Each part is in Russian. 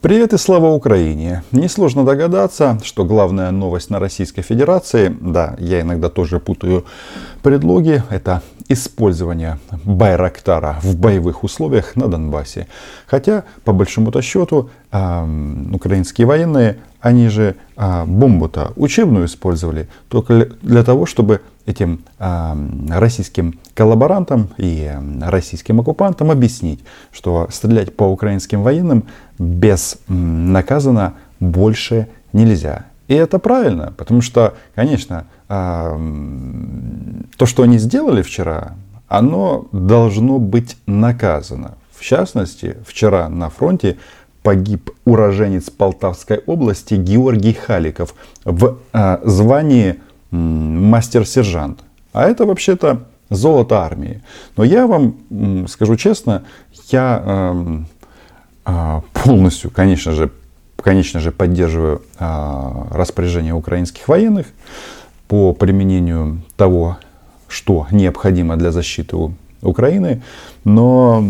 Привет и слава Украине! Несложно догадаться, что главная новость на Российской Федерации, да, я иногда тоже путаю предлоги, это использование Байрактара в боевых условиях на Донбассе. Хотя, по большому-то счету, э, украинские военные, они же э, бомбу-то учебную использовали только для того, чтобы этим э, российским коллаборантам и российским оккупантам объяснить, что стрелять по украинским военным безнаказанно больше нельзя. И это правильно, потому что, конечно, э, то, что они сделали вчера, оно должно быть наказано. В частности, вчера на фронте погиб уроженец Полтавской области Георгий Халиков в э, звании мастер-сержант. А это вообще-то золото армии. Но я вам скажу честно, я э, э, полностью, конечно же, конечно же, поддерживаю э, распоряжение украинских военных по применению того, что необходимо для защиты Украины. Но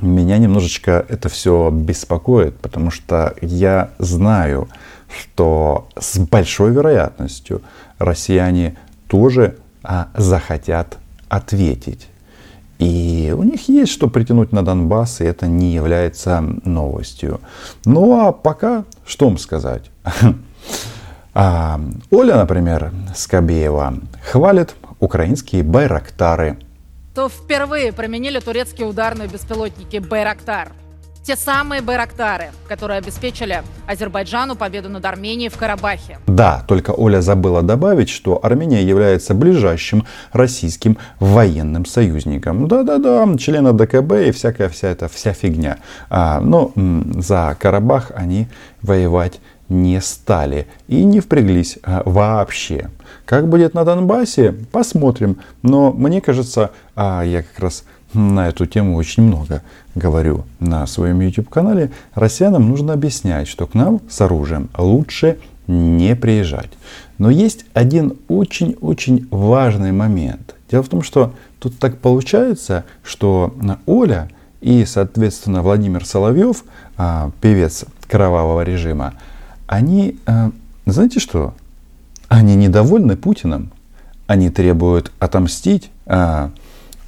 меня немножечко это все беспокоит, потому что я знаю, что с большой вероятностью россияне тоже а, захотят ответить. И у них есть что притянуть на Донбасс, и это не является новостью. Ну а пока, что вам сказать? А, Оля, например, Скобеева хвалит украинские байрактары. То впервые применили турецкие ударные беспилотники «Байрактар». Те самые Байрактары, которые обеспечили Азербайджану победу над Арменией в Карабахе. Да, только Оля забыла добавить, что Армения является ближайшим российским военным союзником. Да-да-да, члены ДКБ и всякая вся эта вся фигня. А, но за Карабах они воевать не стали и не впряглись а, вообще. Как будет на Донбассе, посмотрим. Но мне кажется, а, я как раз на эту тему очень много говорю на своем YouTube-канале, россиянам нужно объяснять, что к нам с оружием лучше не приезжать. Но есть один очень-очень важный момент. Дело в том, что тут так получается, что Оля и, соответственно, Владимир Соловьев, а, певец кровавого режима, они, а, знаете что, они недовольны Путиным. Они требуют отомстить а,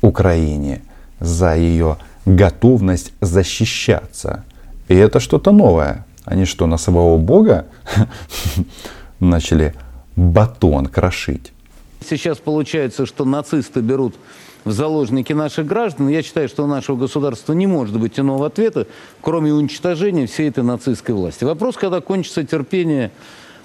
Украине за ее готовность защищаться. И это что-то новое. Они что, на самого Бога начали батон крошить? Сейчас получается, что нацисты берут в заложники наших граждан. Я считаю, что у нашего государства не может быть иного ответа, кроме уничтожения всей этой нацистской власти. Вопрос, когда кончится терпение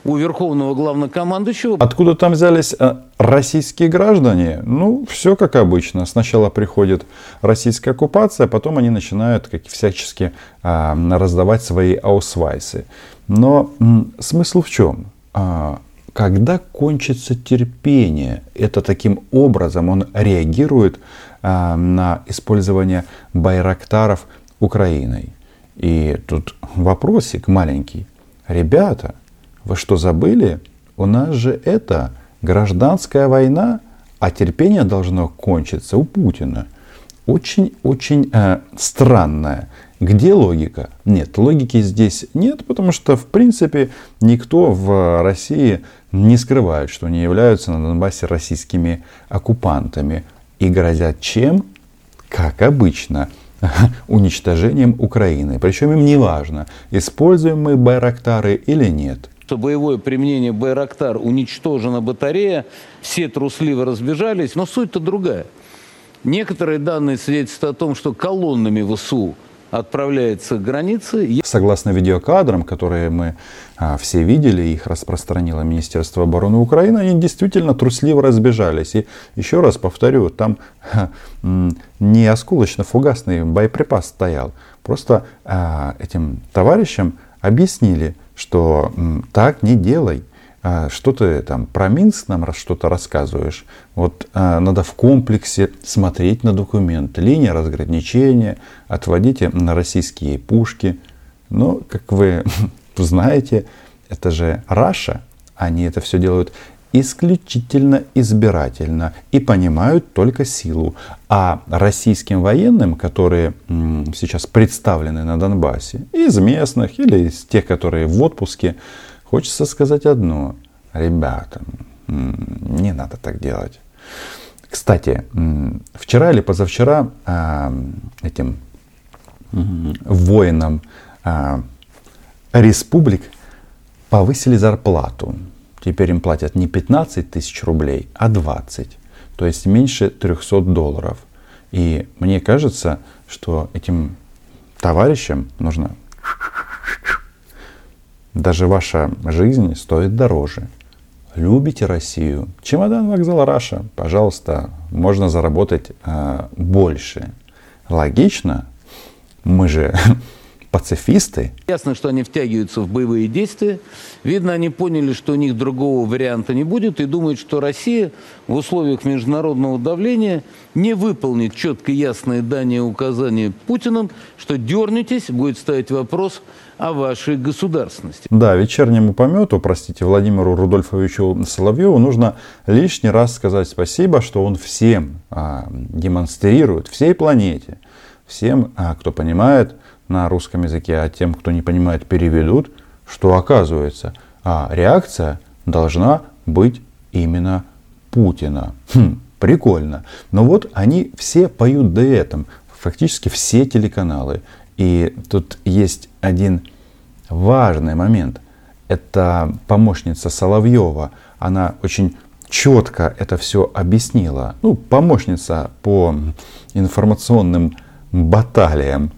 у верховного главнокомандующего. Откуда там взялись э, российские граждане? Ну, все как обычно. Сначала приходит российская оккупация, потом они начинают как всячески а, раздавать свои аусвайсы. Но смысл в чем? А, когда кончится терпение, это таким образом он реагирует а, на использование байрактаров Украиной. И тут вопросик маленький. Ребята, вы что, забыли? У нас же это гражданская война, а терпение должно кончиться у Путина. Очень-очень э, странная. Где логика? Нет, логики здесь нет, потому что, в принципе, никто в России не скрывает, что они являются на Донбассе российскими оккупантами и грозят чем? Как обычно, уничтожением Украины. Причем им не важно, используем мы Байрактары или нет что боевое применение Байрактар уничтожена батарея, все трусливо разбежались, но суть-то другая. Некоторые данные свидетельствуют о том, что колоннами ВСУ отправляется к границе. Согласно видеокадрам, которые мы а, все видели, их распространило Министерство обороны Украины, они действительно трусливо разбежались. И еще раз повторю, там а, не осколочно-фугасный боеприпас стоял. Просто а, этим товарищам объяснили, что так не делай. А, что ты там про Минск нам что-то рассказываешь? Вот а, надо в комплексе смотреть на документы. Линия разграничения, отводите на российские пушки. Но, как вы знаете, это же Раша. Они это все делают исключительно избирательно и понимают только силу. А российским военным, которые сейчас представлены на Донбассе, из местных или из тех, которые в отпуске, хочется сказать одно. Ребята, не надо так делать. Кстати, вчера или позавчера а, этим воинам а, республик повысили зарплату. Теперь им платят не 15 тысяч рублей, а 20. То есть меньше 300 долларов. И мне кажется, что этим товарищам нужно... Даже ваша жизнь стоит дороже. Любите Россию? Чемодан вокзал Раша. Пожалуйста, можно заработать э, больше. Логично? Мы же пацифисты. Ясно, что они втягиваются в боевые действия. Видно, они поняли, что у них другого варианта не будет и думают, что Россия в условиях международного давления не выполнит четко ясные дания указания Путиным, что дернетесь, будет ставить вопрос о вашей государственности. Да, вечернему помету, простите, Владимиру Рудольфовичу Соловьеву нужно лишний раз сказать спасибо, что он всем а, демонстрирует, всей планете, всем, а, кто понимает, на русском языке, а тем, кто не понимает, переведут, что оказывается, а реакция должна быть именно Путина. Хм, прикольно. Но вот они все поют дуэтом, фактически все телеканалы. И тут есть один важный момент. Это помощница Соловьева. Она очень четко это все объяснила. Ну, помощница по информационным баталиям.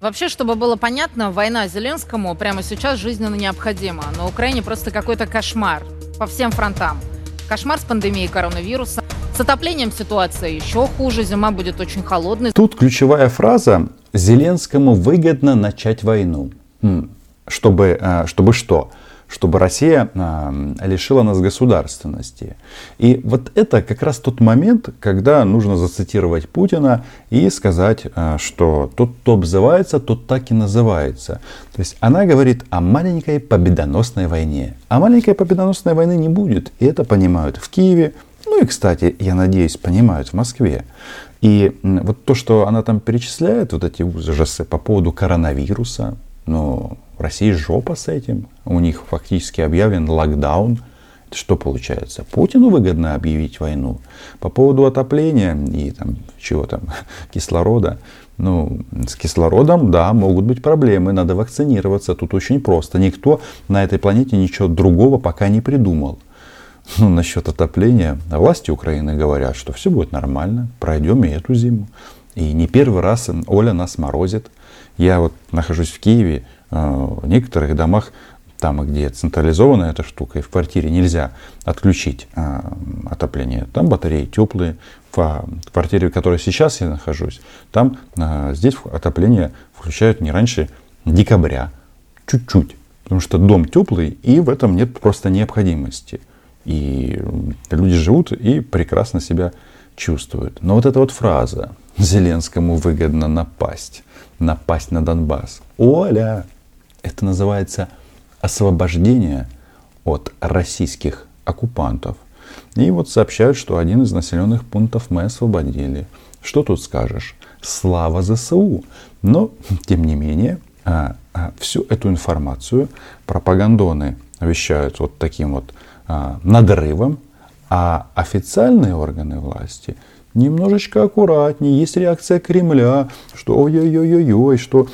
Вообще, чтобы было понятно, война Зеленскому прямо сейчас жизненно необходима. На Украине просто какой-то кошмар по всем фронтам. Кошмар с пандемией коронавируса. С отоплением ситуация еще хуже, зима будет очень холодной. Тут ключевая фраза «Зеленскому выгодно начать войну». Чтобы, э, чтобы что? Чтобы Россия лишила нас государственности. И вот это как раз тот момент, когда нужно зацитировать Путина и сказать, а, что тот, кто обзывается, тот так и называется. То есть она говорит о маленькой победоносной войне. А маленькой победоносной войны не будет. И это понимают в Киеве. Ну и, кстати, я надеюсь, понимают в Москве. И вот то, что она там перечисляет, вот эти ужасы по поводу коронавируса, ну, в России жопа с этим. У них фактически объявлен локдаун. Это что получается? Путину выгодно объявить войну. По поводу отопления и там, чего там, кислорода. Ну, с кислородом, да, могут быть проблемы, надо вакцинироваться. Тут очень просто. Никто на этой планете ничего другого пока не придумал. Ну, насчет отопления. Власти Украины говорят, что все будет нормально, пройдем и эту зиму. И не первый раз Оля нас морозит. Я вот нахожусь в Киеве, Э, в некоторых домах, там, где централизованная эта штука, и в квартире нельзя отключить э, отопление, там батареи теплые. В квартире, в которой сейчас я нахожусь, там здесь отопление включают не раньше декабря, чуть-чуть. Потому что дом теплый, и в этом нет просто необходимости. И люди живут и прекрасно себя чувствуют. Но вот эта вот фраза «Зеленскому выгодно напасть», напасть на Донбасс. Оля, это называется освобождение от российских оккупантов. И вот сообщают, что один из населенных пунктов мы освободили. Что тут скажешь? Слава ЗСУ! Но, тем не менее, а, а, всю эту информацию пропагандоны вещают вот таким вот а, надрывом, а официальные органы власти немножечко аккуратнее. Есть реакция Кремля, что ой-ой-ой-ой, что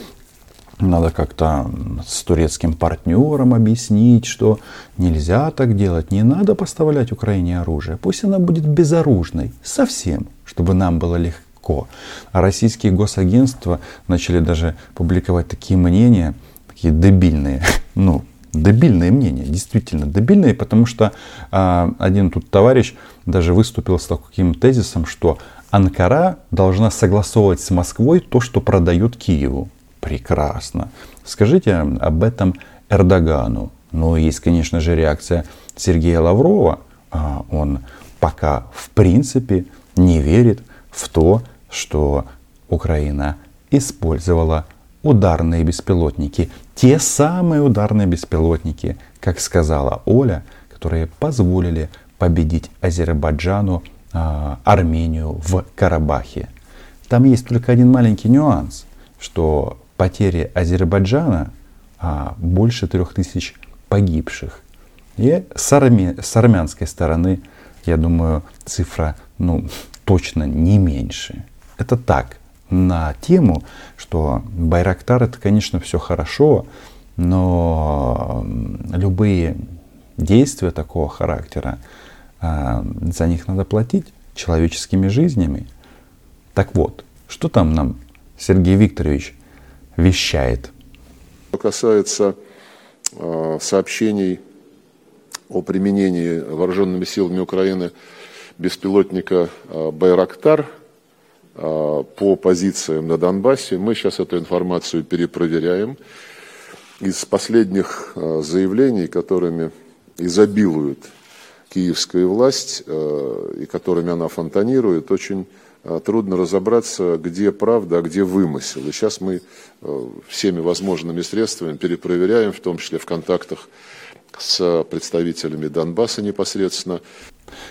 надо как-то с турецким партнером объяснить, что нельзя так делать, не надо поставлять Украине оружие. Пусть она будет безоружной, совсем, чтобы нам было легко. А российские госагентства начали даже публиковать такие мнения, такие дебильные, ну, дебильные мнения, действительно дебильные, потому что э, один тут товарищ даже выступил с таким тезисом, что Анкара должна согласовывать с Москвой то, что продает Киеву. Прекрасно. Скажите об этом Эрдогану. Ну, есть, конечно же, реакция Сергея Лаврова. А, он пока, в принципе, не верит в то, что Украина использовала ударные беспилотники. Те самые ударные беспилотники, как сказала Оля, которые позволили победить Азербайджану, а, Армению в Карабахе. Там есть только один маленький нюанс, что потери Азербайджана а, больше трех тысяч погибших. И с, арми, с армянской стороны, я думаю, цифра ну, точно не меньше. Это так, на тему, что Байрактар это, конечно, все хорошо, но любые действия такого характера, а, за них надо платить человеческими жизнями. Так вот, что там нам Сергей Викторович вещает? Что касается э, сообщений о применении вооруженными силами Украины беспилотника э, «Байрактар», а, по позициям на Донбассе. Мы сейчас эту информацию перепроверяем. Из последних а, заявлений, которыми изобилует киевская власть а, и которыми она фонтанирует, очень трудно разобраться, где правда, а где вымысел. И сейчас мы всеми возможными средствами перепроверяем, в том числе в контактах с представителями Донбасса непосредственно.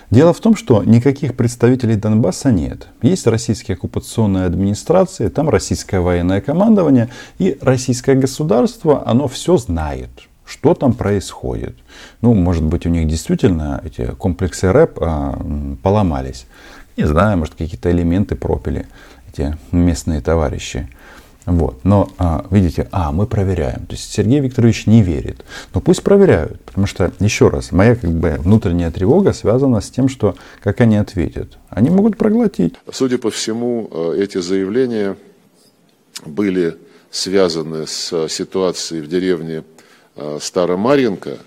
Дело в том, что никаких представителей Донбасса нет. Есть российские оккупационные администрации, там российское военное командование и российское государство, оно все знает что там происходит. Ну, может быть, у них действительно эти комплексы рэп а, поломались. Не знаю, может, какие-то элементы пропили эти местные товарищи. Вот. Но, а, видите, а, мы проверяем. То есть Сергей Викторович не верит. Но пусть проверяют. Потому что, еще раз, моя как бы внутренняя тревога связана с тем, что как они ответят. Они могут проглотить. Судя по всему, э, эти заявления были связаны с ситуацией в деревне э, Старомаренко,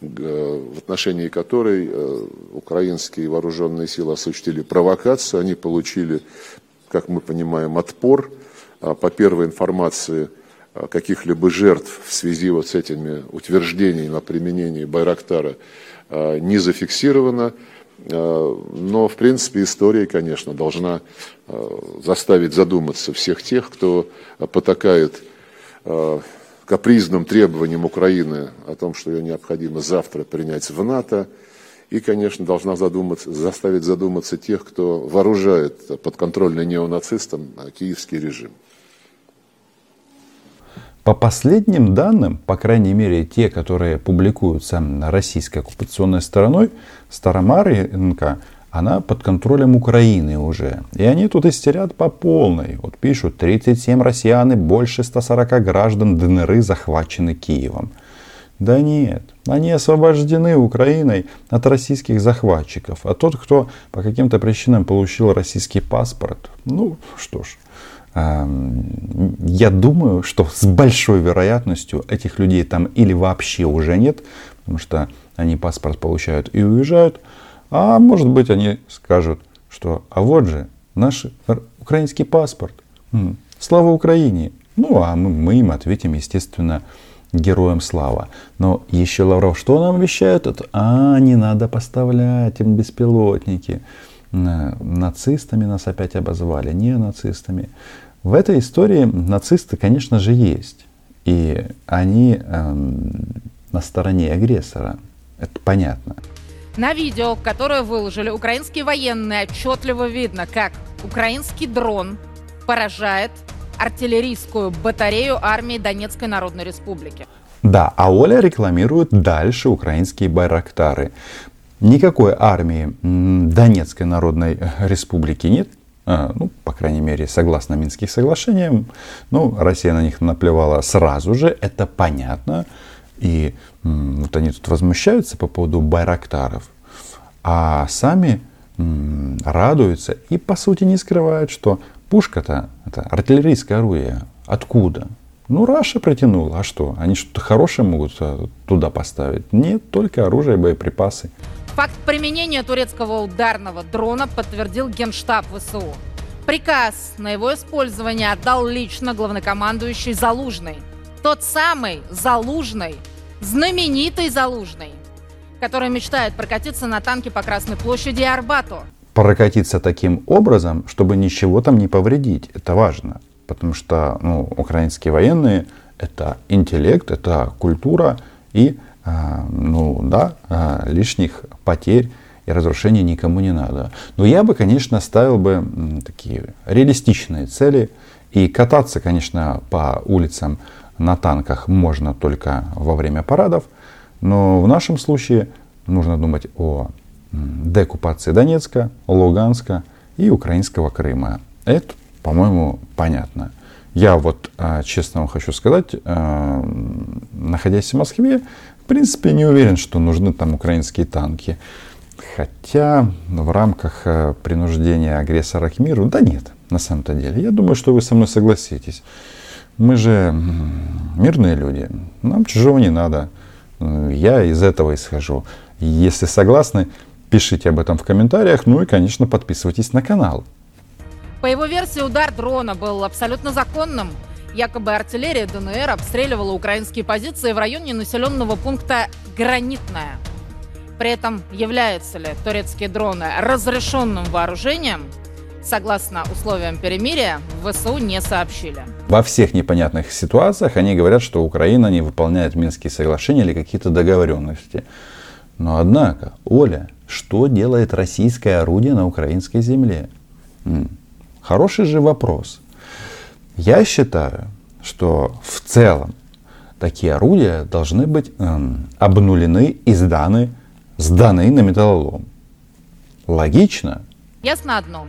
в отношении которой э, украинские вооруженные силы осуществили провокацию. Они получили, как мы понимаем, отпор – по первой информации а, каких-либо жертв в связи вот с этими утверждениями о применении Байрактара а, не зафиксировано. Но, в принципе, история, конечно, должна заставить задуматься всех тех, кто потакает капризным требованиям Украины о том, что ее необходимо завтра принять в НАТО, и, конечно, должна задуматься, заставить задуматься тех, кто вооружает подконтрольный неонацистам киевский режим. По последним данным, по крайней мере те, которые публикуются российской оккупационной стороной, Старомаренко, она под контролем Украины уже. И они тут истерят по полной. Вот пишут, 37 россиян и больше 140 граждан ДНР захвачены Киевом. Да нет, они освобождены Украиной от российских захватчиков. А тот, кто по каким-то причинам получил российский паспорт, ну что ж, я думаю, что с большой вероятностью этих людей там или вообще уже нет, потому что они паспорт получают и уезжают, а может быть они скажут, что а вот же наш украинский паспорт, слава Украине. Ну а мы, им ответим, естественно, героям слава. Но еще Лавров что нам вещает? Это, а, не надо поставлять им беспилотники. Нацистами нас опять обозвали, не нацистами. В этой истории нацисты, конечно же, есть. И они эм, на стороне агрессора. Это понятно. На видео, которое выложили украинские военные, отчетливо видно, как украинский дрон поражает артиллерийскую батарею армии Донецкой Народной Республики. Да, а Оля рекламирует дальше украинские байрактары. Никакой армии Донецкой Народной Республики нет, ну, по крайней мере, согласно Минским соглашениям. Ну, Россия на них наплевала сразу же, это понятно. И вот они тут возмущаются по поводу байрактаров, а сами радуются и, по сути, не скрывают, что пушка-то, это артиллерийское оружие, откуда? Ну, Раша протянула, а что? Они что-то хорошее могут э, туда поставить? Нет, только оружие, боеприпасы. Факт применения турецкого ударного дрона подтвердил Генштаб ВСУ. Приказ на его использование отдал лично главнокомандующий Залужный. Тот самый Залужный, знаменитый Залужный, который мечтает прокатиться на танке по Красной площади и Арбату. Прокатиться таким образом, чтобы ничего там не повредить. Это важно. Потому что ну, украинские военные – это интеллект, это культура и ну да, а, лишних потерь и разрушение никому не надо. Но я бы, конечно, ставил бы такие реалистичные цели. И кататься, конечно, по улицам на танках можно только во время парадов. Но в нашем случае нужно думать о декупации Донецка, Луганска и украинского Крыма. Это, по-моему, понятно. Я вот, а, честно вам хочу сказать, а, находясь в Москве, в принципе, не уверен, что нужны там украинские танки. Хотя в рамках а, принуждения агрессора к миру, да нет, на самом-то деле. Я думаю, что вы со мной согласитесь. Мы же мирные люди, нам чужого не надо. Я из этого исхожу. Если согласны, пишите об этом в комментариях. Ну и, конечно, подписывайтесь на канал. По его версии, удар дрона был абсолютно законным. Якобы артиллерия ДНР обстреливала украинские позиции в районе населенного пункта Гранитная. При этом являются ли турецкие дроны разрешенным вооружением, согласно условиям перемирия, в ВСУ не сообщили. Во всех непонятных ситуациях они говорят, что Украина не выполняет Минские соглашения или какие-то договоренности. Но однако, Оля, что делает российское орудие на украинской земле? Хороший же вопрос. Я считаю, что в целом такие орудия должны быть эм, обнулены и сданы, сданы на металлолом. Логично? Ясно одно.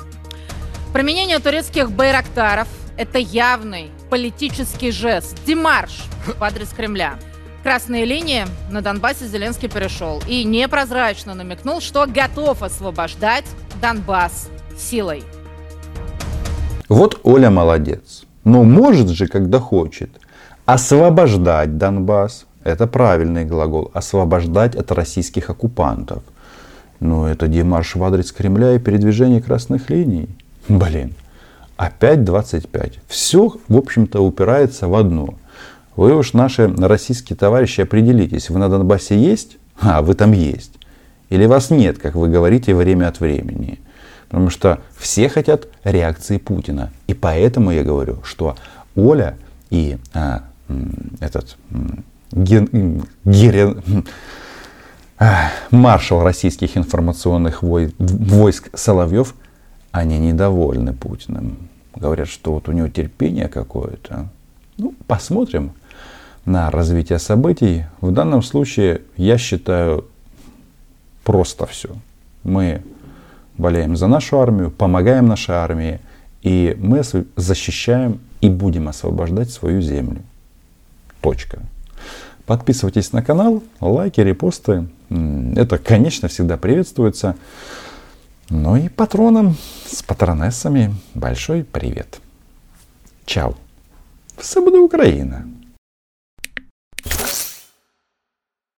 Применение турецких байрактаров – это явный политический жест, демарш в адрес Кремля. Красные линии на Донбассе Зеленский перешел и непрозрачно намекнул, что готов освобождать Донбасс силой. Вот Оля молодец. Но может же, когда хочет. Освобождать Донбасс. Это правильный глагол. Освобождать от российских оккупантов. Но это демарш в адрес Кремля и передвижение красных линий. Блин. Опять 25. Все, в общем-то, упирается в одно. Вы уж, наши российские товарищи, определитесь, вы на Донбассе есть? А, вы там есть. Или вас нет, как вы говорите время от времени. Потому что все хотят реакции Путина. И поэтому я говорю, что Оля и а, этот ген, ген, а, маршал российских информационных войск Соловьев, они недовольны Путиным. Говорят, что вот у него терпение какое-то. Ну, посмотрим на развитие событий. В данном случае я считаю просто все. Мы болеем за нашу армию, помогаем нашей армии, и мы защищаем и будем освобождать свою землю. Точка. Подписывайтесь на канал, лайки, репосты. Это, конечно, всегда приветствуется. Ну и патронам с патронессами большой привет. Чао. Все буде Україна!